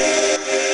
Música